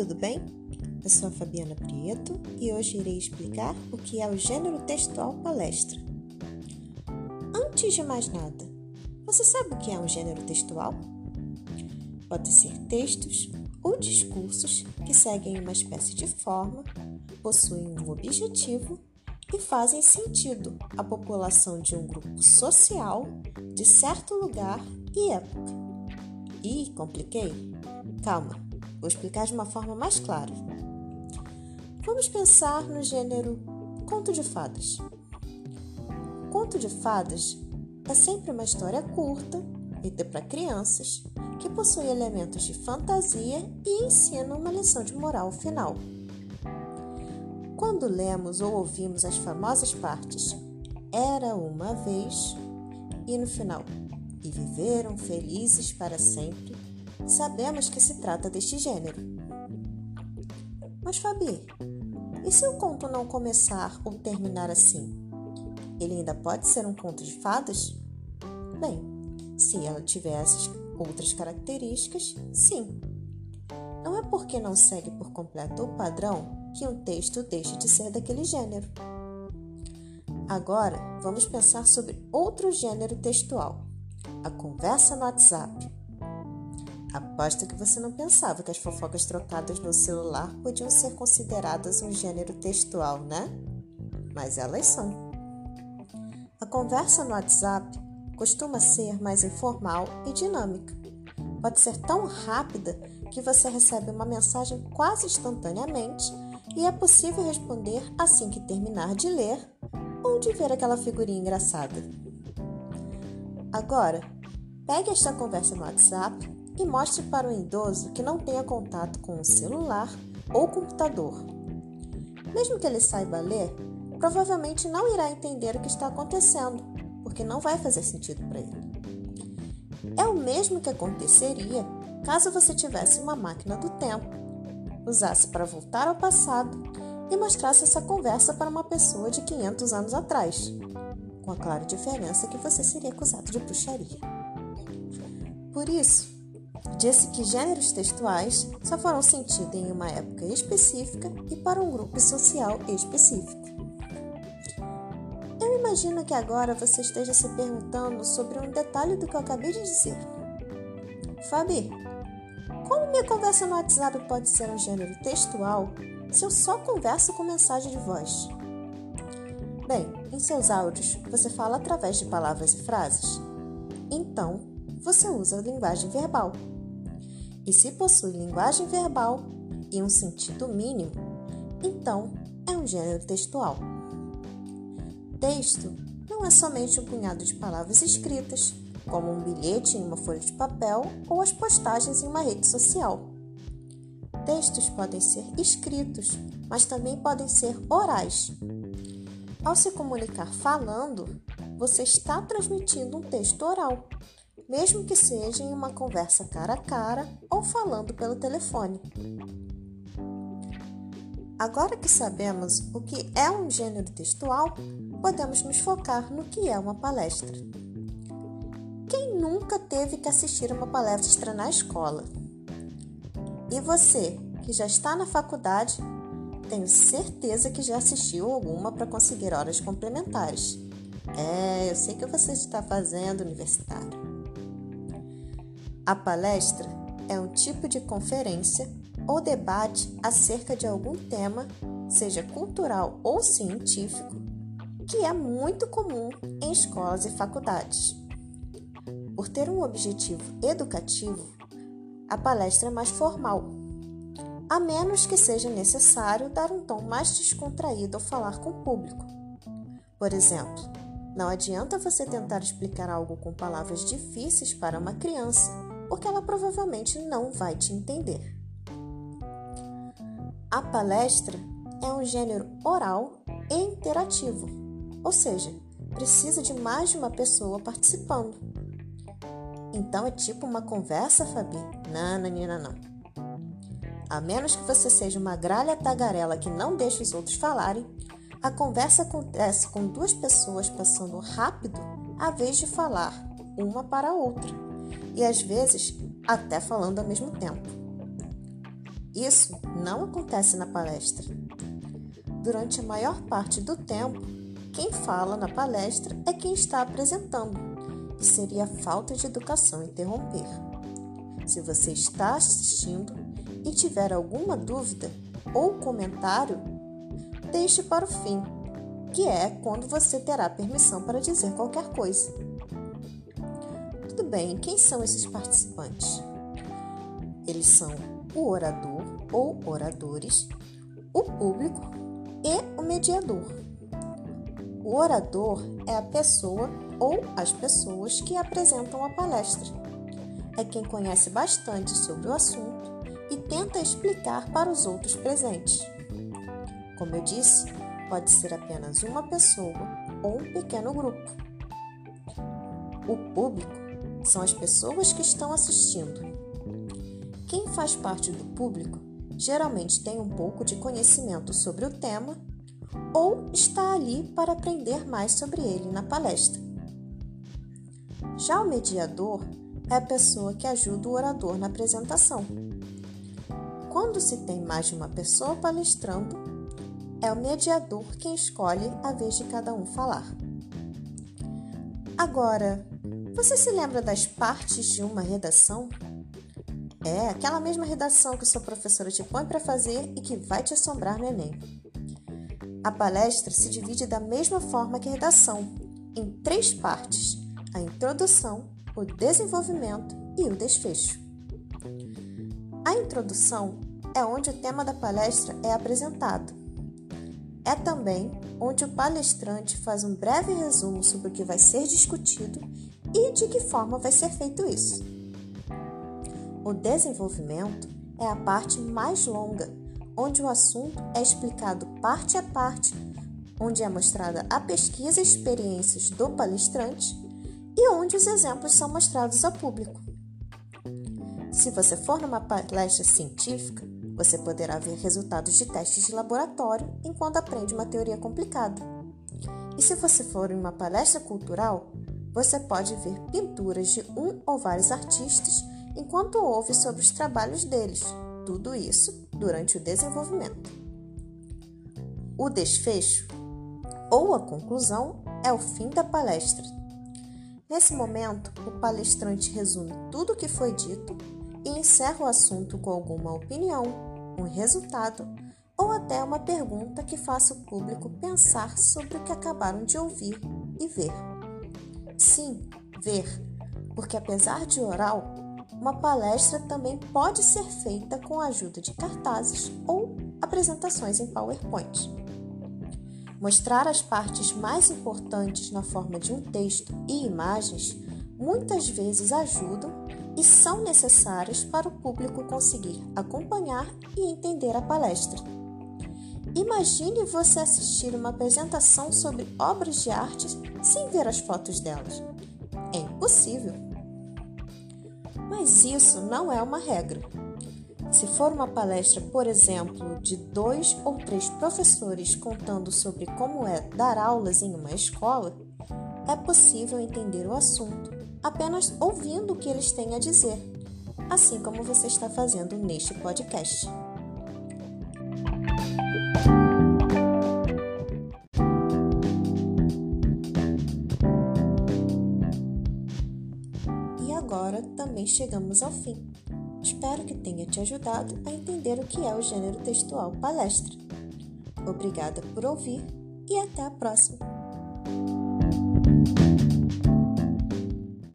tudo bem? Eu sou a Fabiana Prieto e hoje irei explicar o que é o gênero textual palestra. Antes de mais nada, você sabe o que é um gênero textual? Pode ser textos ou discursos que seguem uma espécie de forma, possuem um objetivo e fazem sentido à população de um grupo social de certo lugar e época. Ih, compliquei? Calma, vou explicar de uma forma mais clara. Vamos pensar no gênero conto de fadas. Conto de fadas é sempre uma história curta, feita para crianças, que possui elementos de fantasia e ensina uma lição de moral final. Quando lemos ou ouvimos as famosas partes Era uma vez e no final E viveram felizes para sempre, sabemos que se trata deste gênero. Mas Fabi, e se o conto não começar ou terminar assim? Ele ainda pode ser um conto de fadas? Bem, se ela tivesse outras características, sim. Não é porque não segue por completo o padrão que um texto deixe de ser daquele gênero. Agora, vamos pensar sobre outro gênero textual: a conversa no WhatsApp. Aposto que você não pensava que as fofocas trocadas no celular podiam ser consideradas um gênero textual, né? Mas elas são. A conversa no WhatsApp costuma ser mais informal e dinâmica. Pode ser tão rápida que você recebe uma mensagem quase instantaneamente e é possível responder assim que terminar de ler ou de ver aquela figurinha engraçada. Agora, pegue esta conversa no WhatsApp e mostre para o idoso que não tenha contato com o celular ou computador. Mesmo que ele saiba ler, provavelmente não irá entender o que está acontecendo, porque não vai fazer sentido para ele. É o mesmo que aconteceria caso você tivesse uma máquina do tempo usasse para voltar ao passado e mostrasse essa conversa para uma pessoa de 500 anos atrás, com a clara diferença que você seria acusado de bruxaria. Por isso, disse que gêneros textuais só farão sentido em uma época específica e para um grupo social específico. Eu imagino que agora você esteja se perguntando sobre um detalhe do que eu acabei de dizer. Fabi, como minha conversa no WhatsApp pode ser um gênero textual se eu só converso com mensagem de voz? Bem, em seus áudios você fala através de palavras e frases. Então, você usa a linguagem verbal. E se possui linguagem verbal e um sentido mínimo, então é um gênero textual. Texto não é somente um punhado de palavras escritas, como um bilhete em uma folha de papel ou as postagens em uma rede social. Textos podem ser escritos, mas também podem ser orais. Ao se comunicar falando, você está transmitindo um texto oral, mesmo que seja em uma conversa cara a cara ou falando pelo telefone. Agora que sabemos o que é um gênero textual, podemos nos focar no que é uma palestra. Quem nunca teve que assistir uma palestra na escola? E você, que já está na faculdade, tenho certeza que já assistiu alguma para conseguir horas complementares. É, eu sei que você está fazendo universitário. A palestra é um tipo de conferência ou debate acerca de algum tema, seja cultural ou científico, que é muito comum em escolas e faculdades. Por ter um objetivo educativo, a palestra é mais formal, a menos que seja necessário dar um tom mais descontraído ao falar com o público. Por exemplo, não adianta você tentar explicar algo com palavras difíceis para uma criança, porque ela provavelmente não vai te entender. A palestra é um gênero oral e interativo, ou seja, precisa de mais de uma pessoa participando. Então é tipo uma conversa, Fabi? Não, Nina, não. A menos que você seja uma gralha tagarela que não deixa os outros falarem, a conversa acontece com duas pessoas passando rápido a vez de falar uma para a outra, e às vezes até falando ao mesmo tempo. Isso não acontece na palestra. Durante a maior parte do tempo, quem fala na palestra é quem está apresentando, e seria falta de educação interromper. Se você está assistindo e tiver alguma dúvida ou comentário, deixe para o fim, que é quando você terá permissão para dizer qualquer coisa. Bem, quem são esses participantes? Eles são o orador ou oradores, o público e o mediador. O orador é a pessoa ou as pessoas que apresentam a palestra. É quem conhece bastante sobre o assunto e tenta explicar para os outros presentes. Como eu disse, pode ser apenas uma pessoa ou um pequeno grupo. O público são as pessoas que estão assistindo. Quem faz parte do público geralmente tem um pouco de conhecimento sobre o tema ou está ali para aprender mais sobre ele na palestra. Já o mediador é a pessoa que ajuda o orador na apresentação. Quando se tem mais de uma pessoa palestrando, é o mediador quem escolhe a vez de cada um falar. Agora, você se lembra das partes de uma redação? É aquela mesma redação que sua professora te põe para fazer e que vai te assombrar no Enem. A palestra se divide da mesma forma que a redação, em três partes: a introdução, o desenvolvimento e o desfecho. A introdução é onde o tema da palestra é apresentado. É também onde o palestrante faz um breve resumo sobre o que vai ser discutido e de que forma vai ser feito isso. O desenvolvimento é a parte mais longa, onde o assunto é explicado parte a parte, onde é mostrada a pesquisa e experiências do palestrante e onde os exemplos são mostrados ao público. Se você for numa palestra científica, você poderá ver resultados de testes de laboratório enquanto aprende uma teoria complicada. E se você for em uma palestra cultural, você pode ver pinturas de um ou vários artistas enquanto ouve sobre os trabalhos deles. Tudo isso durante o desenvolvimento. O desfecho ou a conclusão é o fim da palestra. Nesse momento, o palestrante resume tudo o que foi dito e encerra o assunto com alguma opinião, um resultado ou até uma pergunta que faça o público pensar sobre o que acabaram de ouvir e ver. Sim, ver, porque apesar de oral, uma palestra também pode ser feita com a ajuda de cartazes ou apresentações em PowerPoint. Mostrar as partes mais importantes na forma de um texto e imagens muitas vezes ajudam e são necessárias para o público conseguir acompanhar e entender a palestra. Imagine você assistir uma apresentação sobre obras de arte sem ver as fotos delas. É impossível. Mas isso não é uma regra. Se for uma palestra, por exemplo, de dois ou três professores contando sobre como é dar aulas em uma escola, é possível entender o assunto apenas ouvindo o que eles têm a dizer, assim como você está fazendo neste podcast. Agora também chegamos ao fim. Espero que tenha te ajudado a entender o que é o gênero textual palestra. Obrigada por ouvir e até a próxima!